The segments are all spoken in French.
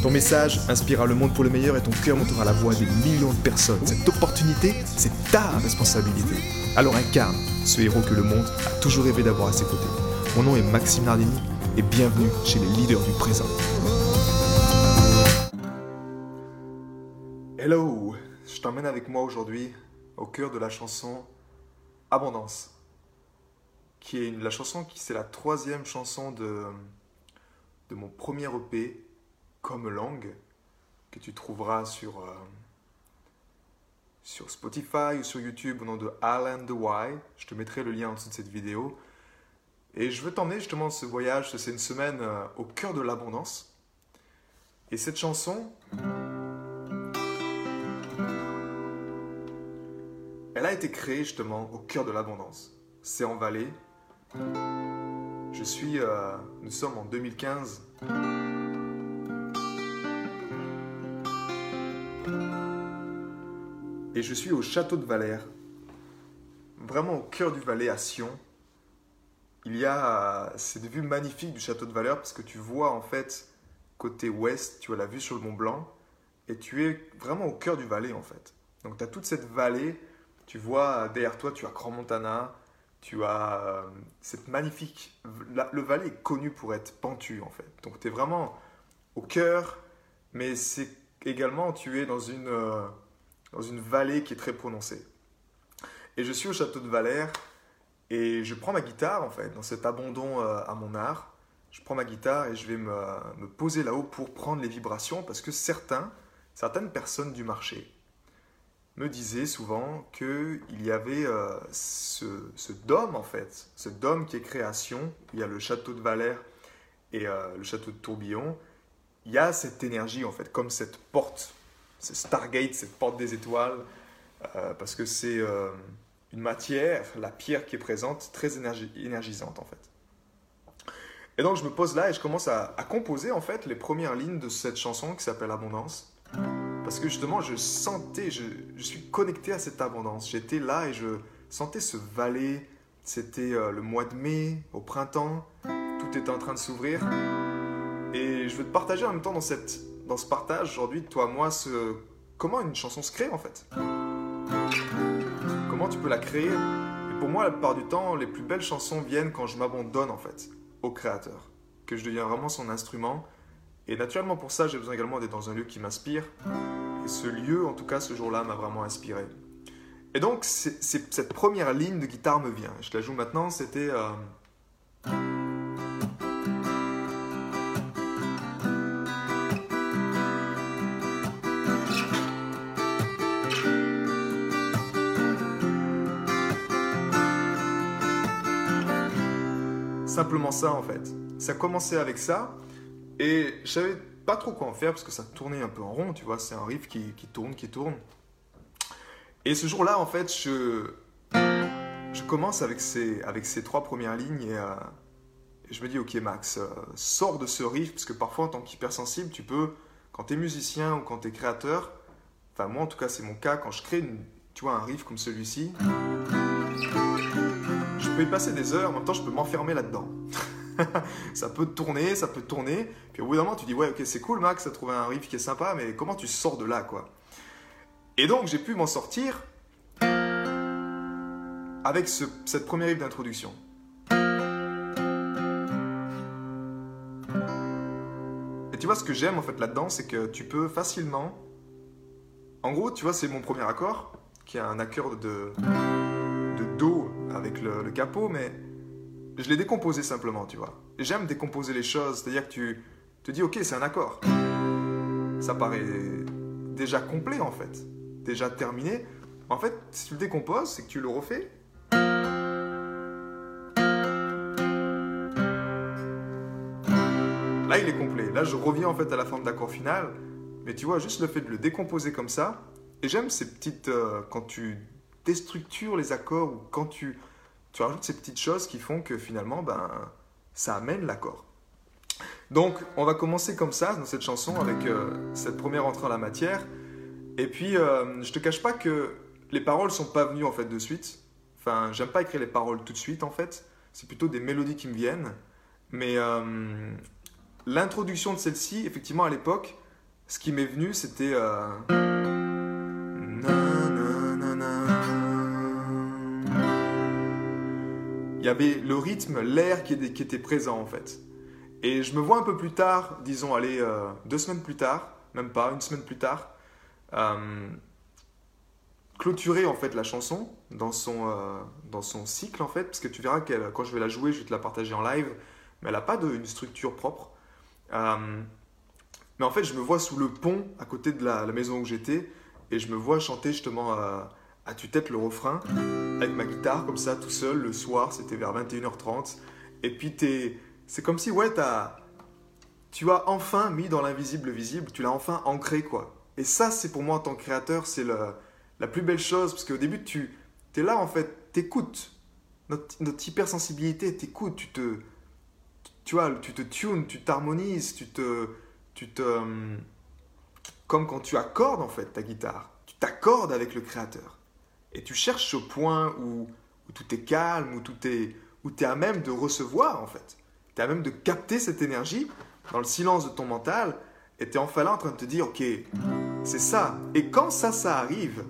Ton message inspirera le monde pour le meilleur et ton cœur montera la voix des millions de personnes. Cette opportunité, c'est ta responsabilité. Alors incarne ce héros que le monde a toujours rêvé d'avoir à ses côtés. Mon nom est Maxime Nardini et bienvenue chez les leaders du présent. Hello, je t'emmène avec moi aujourd'hui au cœur de la chanson Abondance, qui est la chanson qui c'est la troisième chanson de, de mon premier EP comme langue que tu trouveras sur, euh, sur Spotify ou sur YouTube au nom de Alan the Why. Je te mettrai le lien en dessous de cette vidéo. Et je veux t'emmener justement ce voyage, c'est une semaine euh, au cœur de l'abondance. Et cette chanson, elle a été créée justement au cœur de l'abondance. C'est en Valais. Je suis, euh, nous sommes en 2015. Et je suis au château de Valère, vraiment au cœur du Valais, à Sion. Il y a cette vue magnifique du château de Valère parce que tu vois en fait côté ouest, tu as la vue sur le Mont Blanc et tu es vraiment au cœur du Valais en fait. Donc tu as toute cette vallée, tu vois derrière toi tu as Grand Montana, tu as euh, cette magnifique... le Valais est connu pour être pentu en fait. Donc tu es vraiment au cœur, mais c'est également tu es dans une... Euh, dans une vallée qui est très prononcée. Et je suis au château de Valère et je prends ma guitare, en fait, dans cet abandon euh, à mon art. Je prends ma guitare et je vais me, poser là-haut pour prendre les vibrations parce que certains, certaines personnes du marché me disaient souvent qu'il y avait euh, ce, dôme, en fait, ce dôme qui est création. Il y a le château de Valère et euh, le château de Tourbillon. Il y a cette énergie, en fait, comme cette porte c'est Stargate, cette porte des étoiles, euh, parce que c'est euh, une matière, la pierre qui est présente, très énergisante en fait. Et donc je me pose là et je commence à, composer en fait les premières lignes de cette chanson qui s'appelle Abondance. Parce que justement je sentais, je, suis connecté à cette abondance. J'étais là et je sentais ce valet. C'était euh, le mois de mai, au printemps, tout était en train de s'ouvrir. Et je veux te partager en même temps dans cette dans ce partage aujourd'hui, toi, moi, comment une chanson se crée en fait? Comment tu peux la créer? Et pour moi, la plupart du temps, les plus belles chansons viennent quand je m'abandonne en fait au créateur, que je deviens vraiment son instrument. Et naturellement pour ça, j'ai besoin également d'être dans un lieu qui m'inspire. Et ce lieu, en tout cas ce jour-là, m'a vraiment inspiré. Et donc, cette première ligne de guitare me vient. Je la joue maintenant, c'était... Euh, simplement ça en fait. Ça commençait avec ça et je savais pas trop quoi en faire parce que ça tournait un peu en rond, tu vois. C'est un riff qui, tourne, qui tourne. Et ce jour-là, en fait, je, je commence avec ces, avec ces trois premières lignes et, euh, je me dis, ok Max, euh, sors de ce riff parce que parfois en tant qu'hypersensible, tu peux, quand tu es musicien ou quand tu es créateur, enfin moi en tout cas c'est mon cas, quand je crée tu vois, un riff comme celui-ci, peux y passer des heures, en même temps, je peux m'enfermer là-dedans. ça peut tourner, ça peut tourner. Puis au bout d'un moment, tu dis, ouais, ok, c'est cool, Max, t'as trouvé un riff qui est sympa, mais comment tu sors de là, quoi? Et donc, j'ai pu m'en sortir avec cette première riff d'introduction. Et tu vois, ce que j'aime en fait là-dedans, c'est que tu peux facilement. En gros, tu vois, c'est mon premier accord, qui a un accord de, avec le, capot, mais je l'ai décomposé simplement, tu vois. J'aime décomposer les choses, c'est-à-dire que tu te dis, ok, c'est un accord. Ça paraît déjà complet en fait, déjà terminé. En fait, si tu le décomposes, c'est que tu le refais. Là, il est complet. Là, je reviens en fait à la forme d'accord final, Mais tu vois, juste le fait de le décomposer comme ça, et j'aime ces petites. euh, quand tu déstructures les accords ou quand tu, tu rajoutes ces petites choses qui font que finalement, ben, ça amène l'accord. Donc, on va commencer comme ça dans cette chanson avec euh, cette première entrée en la matière. Et puis, euh, je te cache pas que les paroles sont pas venues en fait de suite. Enfin, j'aime pas écrire les paroles tout de suite en fait. C'est plutôt des mélodies qui me viennent. Mais euh, l'introduction de celle-ci, effectivement, à l'époque, ce qui m'est venu, c'était. Y avait le rythme, l'air qui, était- présent en fait. Et je me vois un peu plus tard, disons, allez, euh, deux semaines plus tard, même pas, une semaine plus tard, euh, clôturer en fait la chanson dans son, euh, dans son cycle en fait, parce que tu verras qu'elle, quand je vais la jouer, je vais te la partager en live, mais elle n'a pas de, une structure propre. Mais en fait, je me vois sous le pont à côté de la, la maison où j'étais, et je me vois chanter justement à tue-tête le refrain, avec ma guitare comme ça, tout seul, le soir, c'était vers 21h30, et puis t'es, c'est comme si, ouais, t'as, tu as enfin mis dans l'invisible le visible, tu l'as enfin ancré, quoi. Et ça, c'est pour moi, en tant que créateur, c'est la plus belle chose, parce qu'au début, tu es là, en fait, t'écoutes. Notre, notre hypersensibilité, t'écoutes, tu te, tu vois, tu te tunes, tu t'harmonises, tu te, tu te, hum, comme quand tu accordes, en fait, ta guitare. Tu t'accordes avec le créateur. Et tu cherches ce point où, tout est calme, où tout est, où tu es à même de recevoir, en fait. Tu es à même de capter cette énergie dans le silence de ton mental, et tu es enfin là en train de te dire, ok, c'est ça. Et quand ça, ça arrive,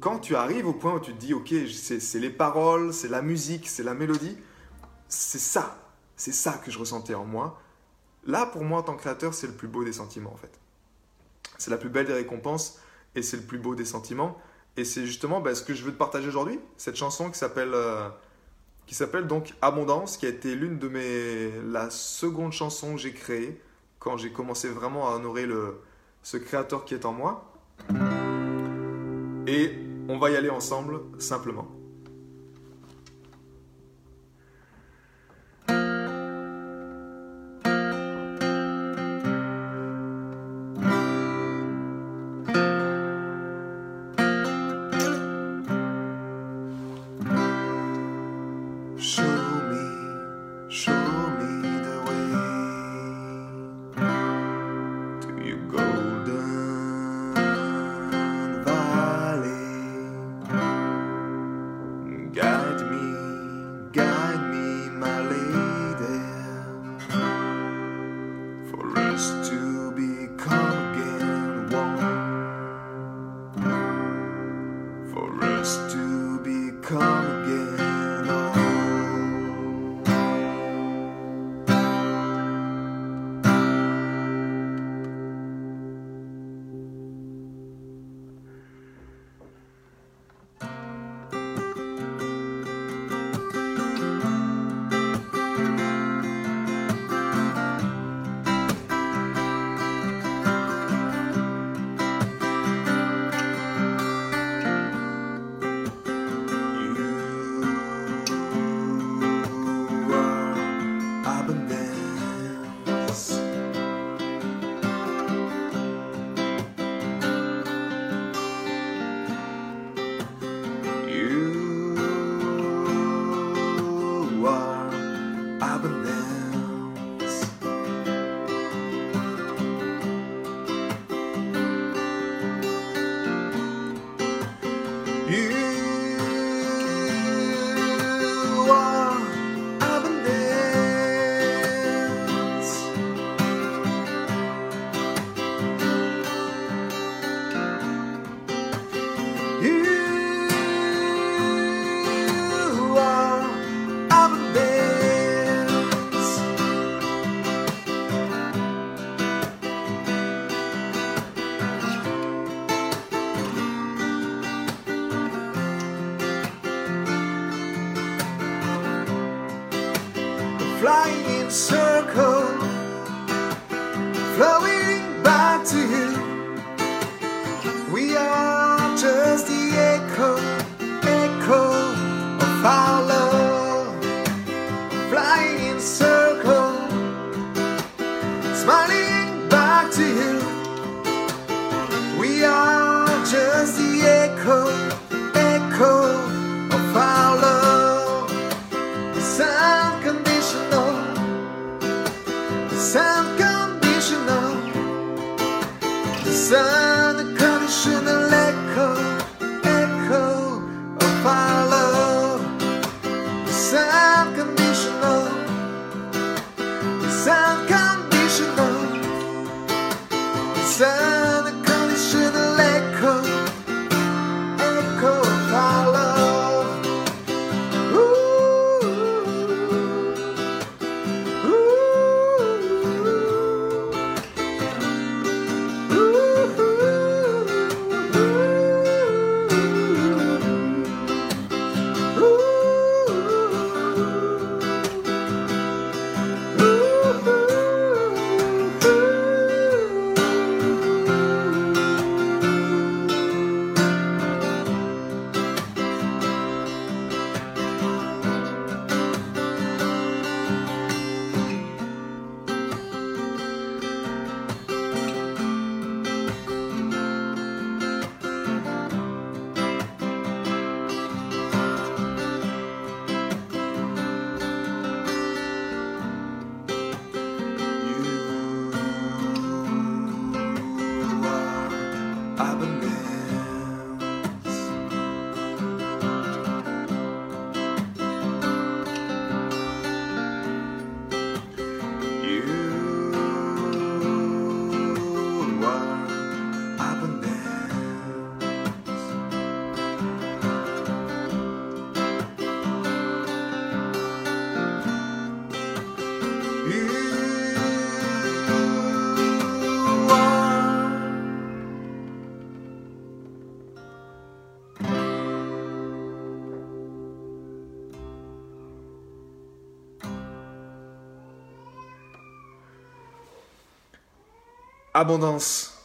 quand tu arrives au point où tu te dis, ok, c'est les paroles, c'est la musique, c'est la mélodie, c'est ça, c'est ça que je ressentais en moi. Là, pour moi, en tant que créateur, c'est le plus beau des sentiments, en fait. C'est la plus belle des récompenses, et c'est le plus beau des sentiments. Et c'est justement bah, ce que je veux te partager aujourd'hui, cette chanson qui s'appelle euh, qui s'appelle donc Abondance, qui a été l'une de mes la seconde chanson que j'ai créée quand j'ai commencé vraiment à honorer le ce créateur qui est en moi. Et on va y aller ensemble simplement. sun. Abondance.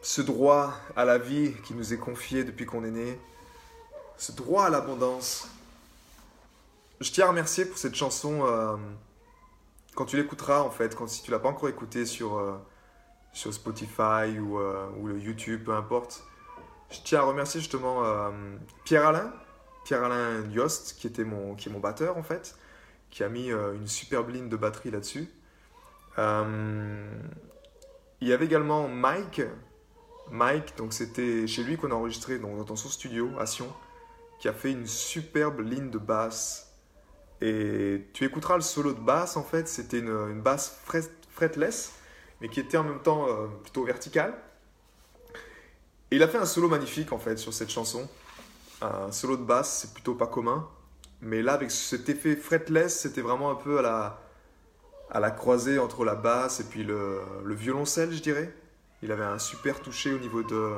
Ce droit à la vie qui nous est confié depuis qu'on est né. Ce droit à l'abondance. Je tiens à remercier pour cette chanson. euh, quand tu l'écouteras, en fait, quand, si tu l'as pas encore écoutée sur, euh, Spotify ou, euh, ou le YouTube, peu importe. Je tiens à remercier justement Pierre-Alain, Pierre-Alain Yost, qui, était mon, qui est mon batteur, en fait, qui a mis une superbe ligne de batterie là-dessus. Il y avait également Mike. Mike, donc c'était chez lui qu'on a enregistré dans son studio à Sion, qui a fait une superbe ligne de basse. Et tu écouteras le solo de basse, en fait, c'était une, basse fret- fretless, mais qui était en même temps euh, plutôt verticale. Et il a fait un solo magnifique, en fait, sur cette chanson. Un solo de basse, c'est plutôt pas commun. Mais là, avec cet effet fretless, c'était vraiment un peu à la, à la croisée entre la basse et puis le, le violoncelle, je dirais. Il avait un super touché au niveau de.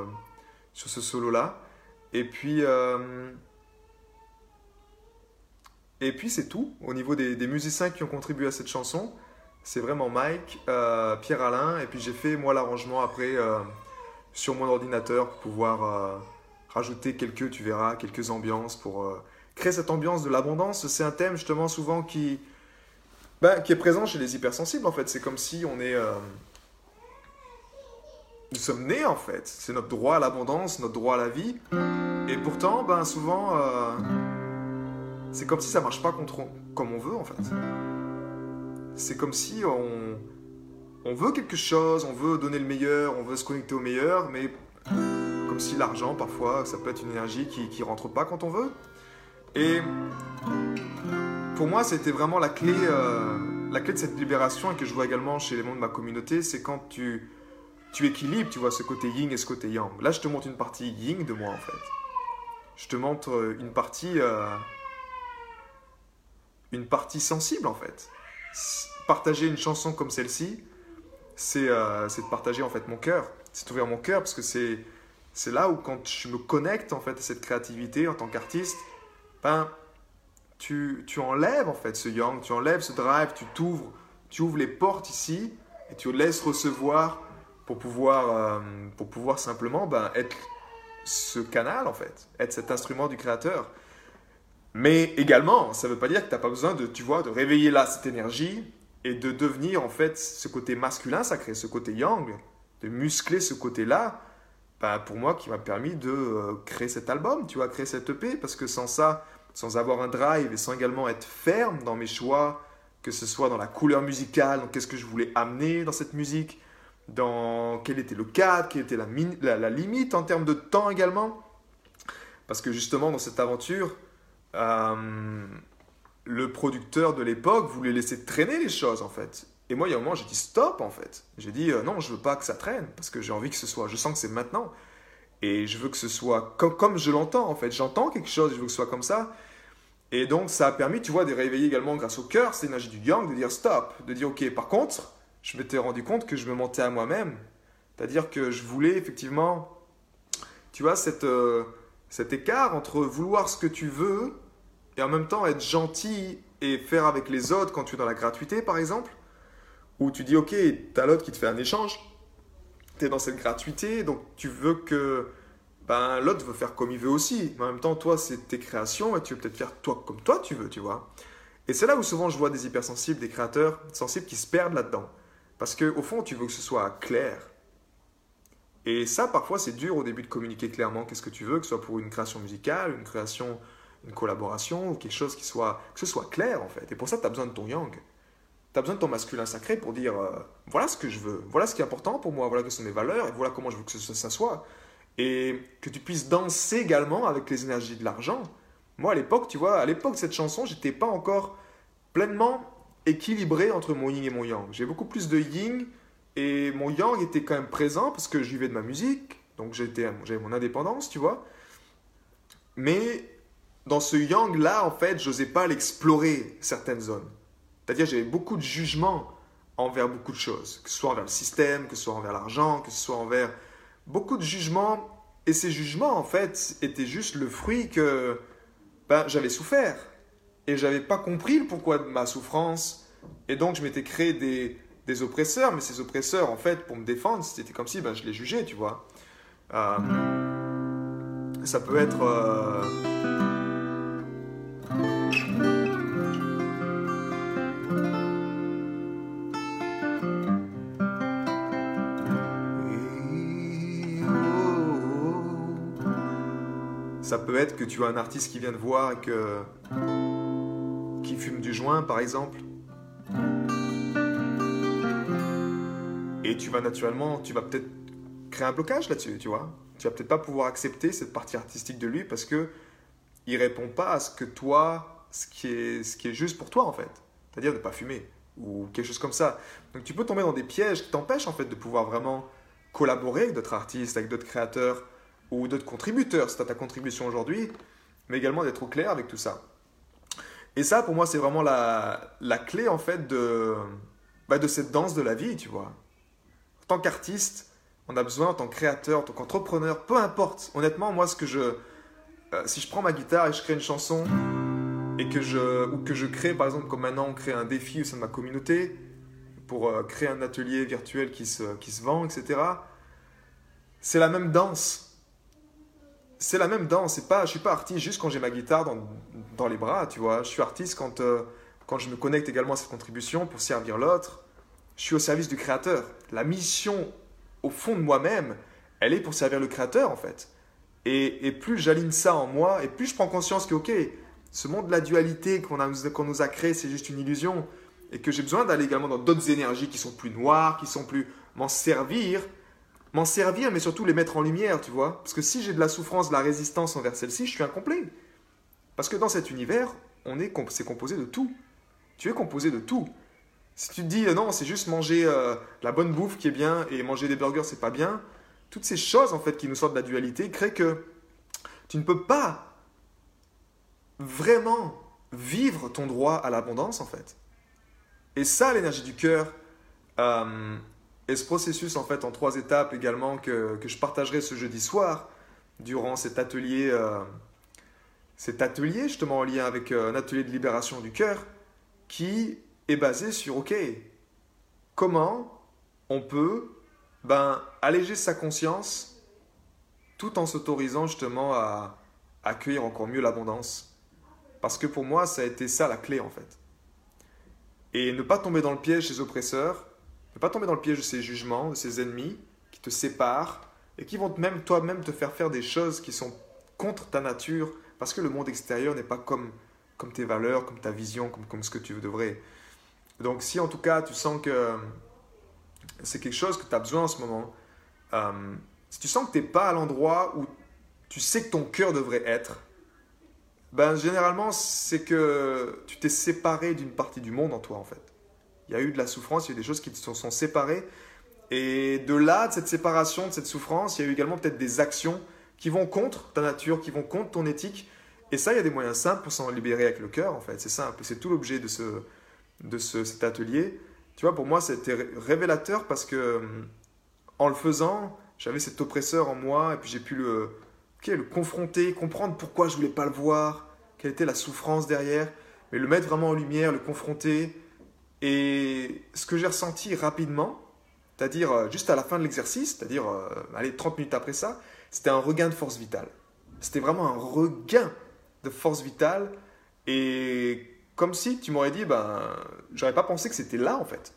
sur ce solo-là. Et puis. euh, et puis c'est tout. Au niveau des, musiciens qui ont contribué à cette chanson, c'est vraiment Mike, euh, Pierre-Alain, et puis j'ai fait moi l'arrangement après euh, sur mon ordinateur pour pouvoir rajouter quelques, tu verras, quelques ambiances pour créer cette ambiance de l'abondance. C'est un thème justement souvent qui, ben, qui est présent chez les hypersensibles en fait. C'est comme si on est... euh, nous sommes nés en fait. C'est notre droit à l'abondance, notre droit à la vie. Et pourtant, ben, souvent, euh, c'est comme si ça marche pas contre, comme on veut en fait. C'est comme si on, on veut quelque chose, on veut donner le meilleur, on veut se connecter au meilleur, mais comme si l'argent, parfois, ça peut être une énergie qui, qui rentre pas quand on veut. Et pour moi, c'était vraiment la clé, euh, la clé de cette libération et que je vois également chez les membres de ma communauté, c'est quand tu, tu équilibres, tu vois, ce côté yin et ce côté yang. Là, je te montre une partie yin de moi, en fait. Je te montre euh, une partie, euh, une partie sensible, en fait. Partager une chanson comme celle-ci, c'est euh, de partager, en fait, mon cœur. C'est ouvrir mon cœur, parce que c'est c'est là où, quand je me connecte, en fait, à cette créativité en tant qu'artiste, ben, tu, tu enlèves, en fait, ce yang, tu enlèves ce drive, tu t'ouvres, tu ouvres les portes ici, et tu laisses recevoir pour pouvoir, euh, pour pouvoir simplement ben, être ce canal, en fait, être cet instrument du créateur. Mais également, ça ne veut pas dire que tu n'as pas besoin de, tu vois, de réveiller là cette énergie et de devenir en fait ce côté masculin sacré, ce côté yang, de muscler ce côté-là, ben, pour moi qui m'a permis de euh, créer cet album, tu vois, créer cette EP, parce que sans ça, sans avoir un drive et sans également être ferme dans mes choix, que ce soit dans la couleur musicale, qu'est-ce que je voulais amener dans cette musique, dans quel était le cadre, quelle était la, la, limite en termes de temps également. Parce que justement, dans cette aventure, euh, le producteur de l'époque voulait laisser traîner les choses en fait. Et moi, il y a un moment, j'ai dit stop en fait. J'ai dit euh, non, je veux pas que ça traîne parce que j'ai envie que ce soit. Je sens que c'est maintenant. Et je veux que ce soit comme, comme je l'entends en fait. J'entends quelque chose, je veux que ce soit comme ça. Et donc, ça a permis, tu vois, de réveiller également grâce au cœur, c'est l'énergie du yang, de dire stop, de dire ok, par contre, je m'étais rendu compte que je me mentais à moi-même. C'est-à-dire que je voulais effectivement, tu vois, cette, euh, cet écart entre vouloir ce que tu veux et en même temps être gentil et faire avec les autres quand tu es dans la gratuité, par exemple, où tu dis ok, tu as l'autre qui te fait un échange, dans cette gratuité, donc tu veux que ben, l'autre veut faire comme il veut aussi. Mais en même temps, toi, c'est tes créations et tu veux peut-être faire toi comme toi tu veux, tu vois. Et c'est là où souvent je vois des hypersensibles, des créateurs sensibles qui se perdent là-dedans. Parce qu'au fond, tu veux que ce soit clair. Et ça, parfois, c'est dur au début de communiquer clairement qu'est-ce que tu veux, que ce soit pour une création musicale, une création, une collaboration, ou quelque chose qui soit, que ce soit clair en fait. Et pour ça, tu as besoin de ton yang. Tu as besoin de ton masculin sacré pour dire euh, voilà ce que je veux, voilà ce qui est important pour moi, voilà que sont mes valeurs, et voilà comment je veux que ça soit et que tu puisses danser également avec les énergies de l'argent. Moi, à l'époque, tu vois, à l'époque de cette chanson, j'étais pas encore pleinement équilibré entre mon yin et mon yang. J'ai beaucoup plus de yin et mon yang était quand même présent parce que je vivais de ma musique, donc j'avais mon indépendance, tu vois. Mais dans ce yang-là, en fait, je n'osais pas l'explorer, certaines zones. C'est-à-dire, j'avais beaucoup de jugement envers beaucoup de choses, que ce soit envers le système, que ce soit envers l'argent, que ce soit envers beaucoup de jugements. Et ces jugements, en fait, étaient juste le fruit que ben, j'avais souffert. Et j'avais pas compris le pourquoi de ma souffrance. Et donc, je m'étais créé des, des, oppresseurs. Mais ces oppresseurs, en fait, pour me défendre, c'était comme si ben, je les jugeais, tu vois. Euh, ça peut être... Euh, Ça peut être que tu as un artiste qui vient te voir et que. qui fume du joint, par exemple. Et tu vas naturellement, tu vas peut-être créer un blocage là-dessus, tu vois. Tu vas peut-être pas pouvoir accepter cette partie artistique de lui parce que il répond pas à ce que toi, ce qui est, ce qui est juste pour toi en fait. C'est-à-dire de pas fumer ou quelque chose comme ça. Donc tu peux tomber dans des pièges qui t'empêchent en fait de pouvoir vraiment collaborer avec d'autres artistes, avec d'autres créateurs, ou d'autres contributeurs, c'est à ta contribution aujourd'hui, mais également d'être au clair avec tout ça. Et ça, pour moi, c'est vraiment la, la, clé, en fait, de, bah, de cette danse de la vie, tu vois. En tant qu'artiste, on a besoin, en tant que créateur, en tant qu'entrepreneur, peu importe. Honnêtement, moi, ce que je... Euh, si je prends ma guitare et je crée une chanson, et que je, ou que je crée, par exemple, comme maintenant, on crée un défi au sein de ma communauté, pour euh, créer un atelier virtuel qui se, qui se vend, etc., c'est la même danse c'est la même danse. C'est pas, je suis pas artiste juste quand j'ai ma guitare dans, dans, les bras, tu vois. Je suis artiste quand, euh, quand je me connecte également à cette contribution pour servir l'autre. Je suis au service du créateur. La mission, au fond de moi-même, elle est pour servir le créateur, en fait. Et, et plus j'aligne ça en moi, et plus je prends conscience que, ok, ce monde de la dualité qu'on nous a créé, c'est juste une illusion. Et que j'ai besoin d'aller également dans d'autres énergies qui sont plus noires, qui sont plus m'en servir m'en servir, mais surtout les mettre en lumière, tu vois. Parce que si j'ai de la souffrance, de la résistance envers celle-ci, je suis incomplet. Parce que dans cet univers, on est, c'est composé de tout. Tu es composé de tout. Si tu te dis euh, non, c'est juste manger euh, la bonne bouffe qui est bien et manger des burgers, c'est pas bien, toutes ces choses en fait qui nous sortent de la dualité créent que tu ne peux pas vraiment vivre ton droit à l'abondance en fait. Et ça, l'énergie du cœur, euh, et ce processus, en fait, en trois étapes également, que, que je partagerai ce jeudi soir, durant cet atelier, euh, cet atelier justement en lien avec euh, un atelier de libération du cœur, qui est basé sur, OK, comment on peut ben, alléger sa conscience tout en s'autorisant justement à accueillir encore mieux l'abondance. Parce que pour moi, ça a été ça la clé en fait. Et ne pas tomber dans le piège des oppresseurs, ne pas tomber dans le piège de ces jugements, de ces ennemis qui te séparent et qui vont même toi-même te faire faire des choses qui sont contre ta nature parce que le monde extérieur n'est pas comme, comme tes valeurs, comme ta vision, comme, comme ce que tu devrais. Donc si en tout cas tu sens que c'est quelque chose que tu as besoin en ce moment. Euh, si tu sens que tu n'es pas à l'endroit où tu sais que ton cœur devrait être, ben généralement c'est que tu t'es séparé d'une partie du monde en toi en fait. Il y a eu de la souffrance, il y a eu des choses qui te sont, séparées. Et de là, de cette séparation, de cette souffrance, il y a eu également peut-être des actions qui vont contre ta nature, qui vont contre ton éthique. Et ça, il y a des moyens simples pour s'en libérer avec le cœur, en fait. C'est simple. C'est tout l'objet de, ce, de ce, cet atelier. Tu vois, pour moi, c'était révélateur parce que en le faisant, j'avais cet oppresseur en moi et puis j'ai pu le, le confronter, comprendre pourquoi je voulais pas le voir, quelle était la souffrance derrière, mais le mettre vraiment en lumière, le confronter. Et ce que j'ai ressenti rapidement, c'est-à-dire euh, juste à la fin de l'exercice, c'est-à-dire euh, allez, 30 minutes après ça, c'était un regain de force vitale. C'était vraiment un regain de force vitale et comme si tu m'aurais dit, ben, j'aurais pas pensé que c'était là en fait.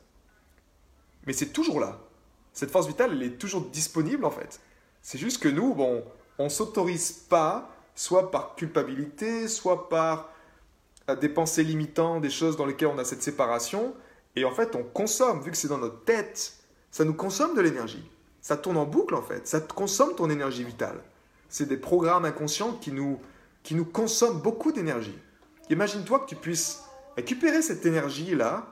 Mais c'est toujours là. Cette force vitale, elle est toujours disponible en fait. C'est juste que nous, bon, on s'autorise pas, soit par culpabilité, soit par euh, des pensées limitantes, des choses dans lesquelles on a cette séparation, et en fait on consomme, vu que c'est dans notre tête, ça nous consomme de l'énergie. Ça tourne en boucle en fait, ça consomme ton énergie vitale. C'est des programmes inconscients qui nous, qui nous consomment beaucoup d'énergie. Imagine-toi que tu puisses récupérer cette énergie-là,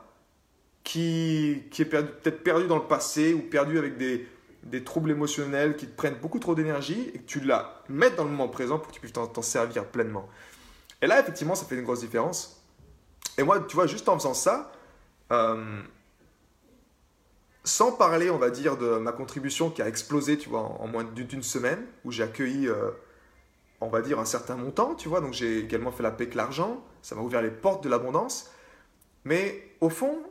qui, qui est peut-être perdue dans le passé ou perdue avec des, des troubles émotionnels qui te prennent beaucoup trop d'énergie et que tu la mettes dans le moment présent pour que tu puisses t'en servir pleinement. Et là, effectivement, ça fait une grosse différence. Et moi, tu vois, juste en faisant ça, euh, sans parler, on va dire, de ma contribution qui a explosé, tu vois, en, moins d'une semaine, où j'ai accueilli, euh, on va dire, un certain montant, tu vois, donc j'ai également fait la paix avec l'argent, ça m'a ouvert les portes de l'abondance. Mais au fond,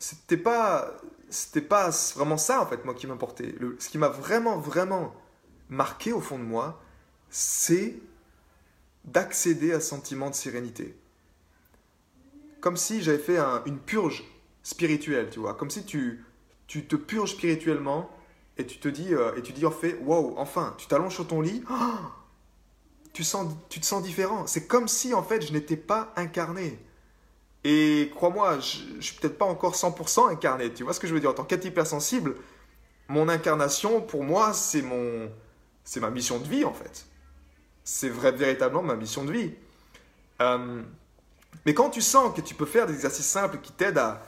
c'était pas c'était pas vraiment ça en fait moi qui m'importait. Ce qui m'a vraiment vraiment marqué au fond de moi, c'est d'accéder à ce sentiment de sérénité. Comme si j'avais fait une purge spirituelle, tu vois, comme si tu tu te purges spirituellement et tu te dis euh, et tu dis en fait waouh enfin tu t'allonges sur ton lit tu sens tu te sens différent c'est comme si en fait je n'étais pas incarné et crois-moi, je ne suis peut-être pas encore 100% incarné. Tu vois ce que je veux dire En tant qu'être hypersensible, mon incarnation, pour moi, c'est mon, c'est ma mission de vie en fait. C'est vrai, véritablement ma mission de vie. Euh, mais quand tu sens que tu peux faire des exercices simples qui t'aident à,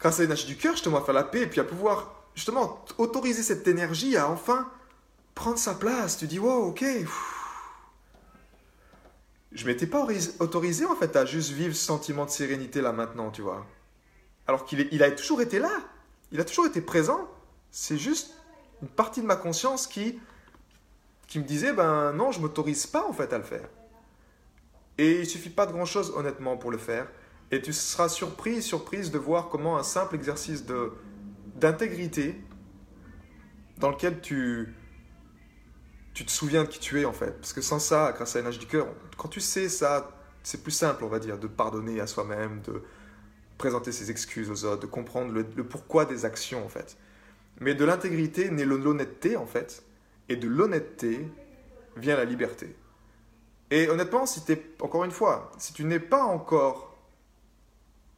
grâce à l'énergie du cœur, justement, à faire la paix et puis à pouvoir justement autoriser cette énergie à enfin prendre sa place, tu dis wow, ok je m'étais pas autorisé en fait à juste vivre ce sentiment de sérénité là maintenant, tu vois. Alors qu'il il a toujours été là, il a toujours été présent. C'est juste une partie de ma conscience qui, qui me disait ben non, je m'autorise pas en fait à le faire. Et il suffit pas de grand chose honnêtement pour le faire. Et tu seras surpris, surprise de voir comment un simple exercice de d'intégrité dans lequel tu tu te souviens de qui tu es en fait. Parce que sans ça, grâce à l'énergie du cœur, quand tu sais ça, c'est plus simple, on va dire, de pardonner à soi-même, de présenter ses excuses aux autres, de comprendre le, pourquoi des actions en fait. Mais de l'intégrité naît l'honnêteté en fait, et de l'honnêteté vient la liberté. Et honnêtement, si es, encore une fois, si tu n'es pas encore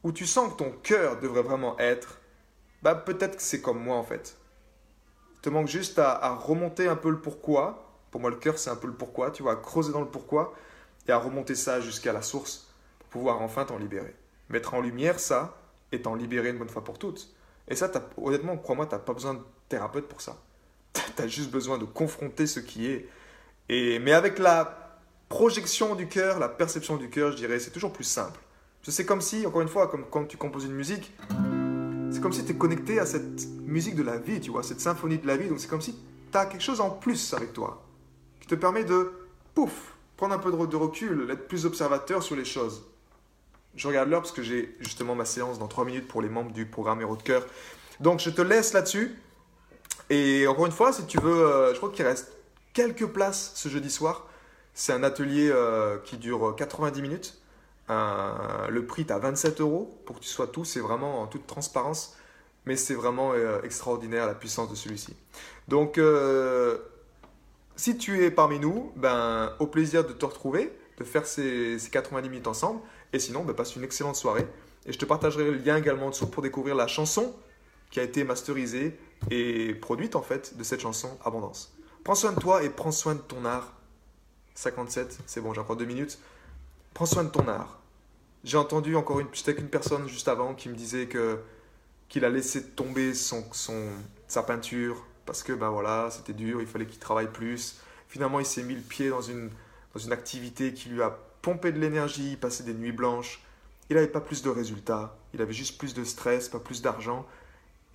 où tu sens que ton cœur devrait vraiment être, bah peut-être que c'est comme moi en fait. Il te manque juste à, à remonter un peu le pourquoi, pour moi, le cœur, c'est un peu le pourquoi, tu vois, creuser dans le pourquoi et à remonter ça jusqu'à la source pour pouvoir enfin t'en libérer. Mettre en lumière ça et t'en libérer une bonne fois pour toutes. Et ça, honnêtement, crois-moi, tu n'as pas besoin de thérapeute pour ça. Tu as juste besoin de confronter ce qui est. Et, mais avec la projection du cœur, la perception du cœur, je dirais, c'est toujours plus simple. C'est comme si, encore une fois, comme quand tu composes une musique, c'est comme si tu es connecté à cette musique de la vie, tu vois, cette symphonie de la vie. Donc c'est comme si tu as quelque chose en plus avec toi te permet de, pouf, prendre un peu de recul, d'être plus observateur sur les choses. Je regarde l'heure parce que j'ai justement ma séance dans 3 minutes pour les membres du programme Héros de Cœur. Donc je te laisse là-dessus. Et encore une fois, si tu veux, euh, je crois qu'il reste quelques places ce jeudi soir. C'est un atelier euh, qui dure 90 minutes. le prix est à 27 euros pour que tu sois tout. C'est vraiment en toute transparence. Mais c'est vraiment euh, extraordinaire la puissance de celui-ci. Donc si tu es parmi nous, ben, au plaisir de te retrouver, de faire ces, 90 minutes ensemble. Et sinon, ben, passe une excellente soirée. Et je te partagerai le lien également en dessous pour découvrir la chanson qui a été masterisée et produite en fait de cette chanson Abondance. Prends soin de toi et prends soin de ton art. 57, c'est bon, j'ai encore deux minutes. Prends soin de ton art. J'ai entendu encore une, j'étais avec une personne juste avant qui me disait que qu'il a laissé tomber son, son, sa peinture parce que ben voilà, c'était dur, il fallait qu'il travaille plus. Finalement, il s'est mis le pied dans une, dans une activité qui lui a pompé de l'énergie, passé des nuits blanches. Il n'avait pas plus de résultats, il avait juste plus de stress, pas plus d'argent.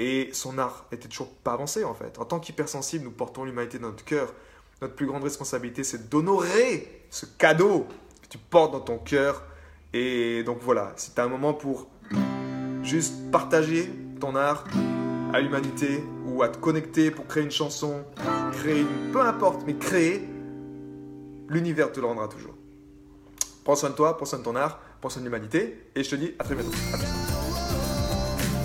Et son art était toujours pas avancé en fait. En tant qu'hypersensible, nous portons l'humanité dans notre cœur. Notre plus grande responsabilité, c'est d'honorer ce cadeau que tu portes dans ton cœur. Et donc voilà, c'est un moment pour juste partager ton art à l'humanité ou à te connecter pour créer une chanson, créer une... Peu importe, mais créer, l'univers te le rendra toujours. Prends soin de toi, prends soin de ton art, prends soin de l'humanité et je te dis à très bientôt. À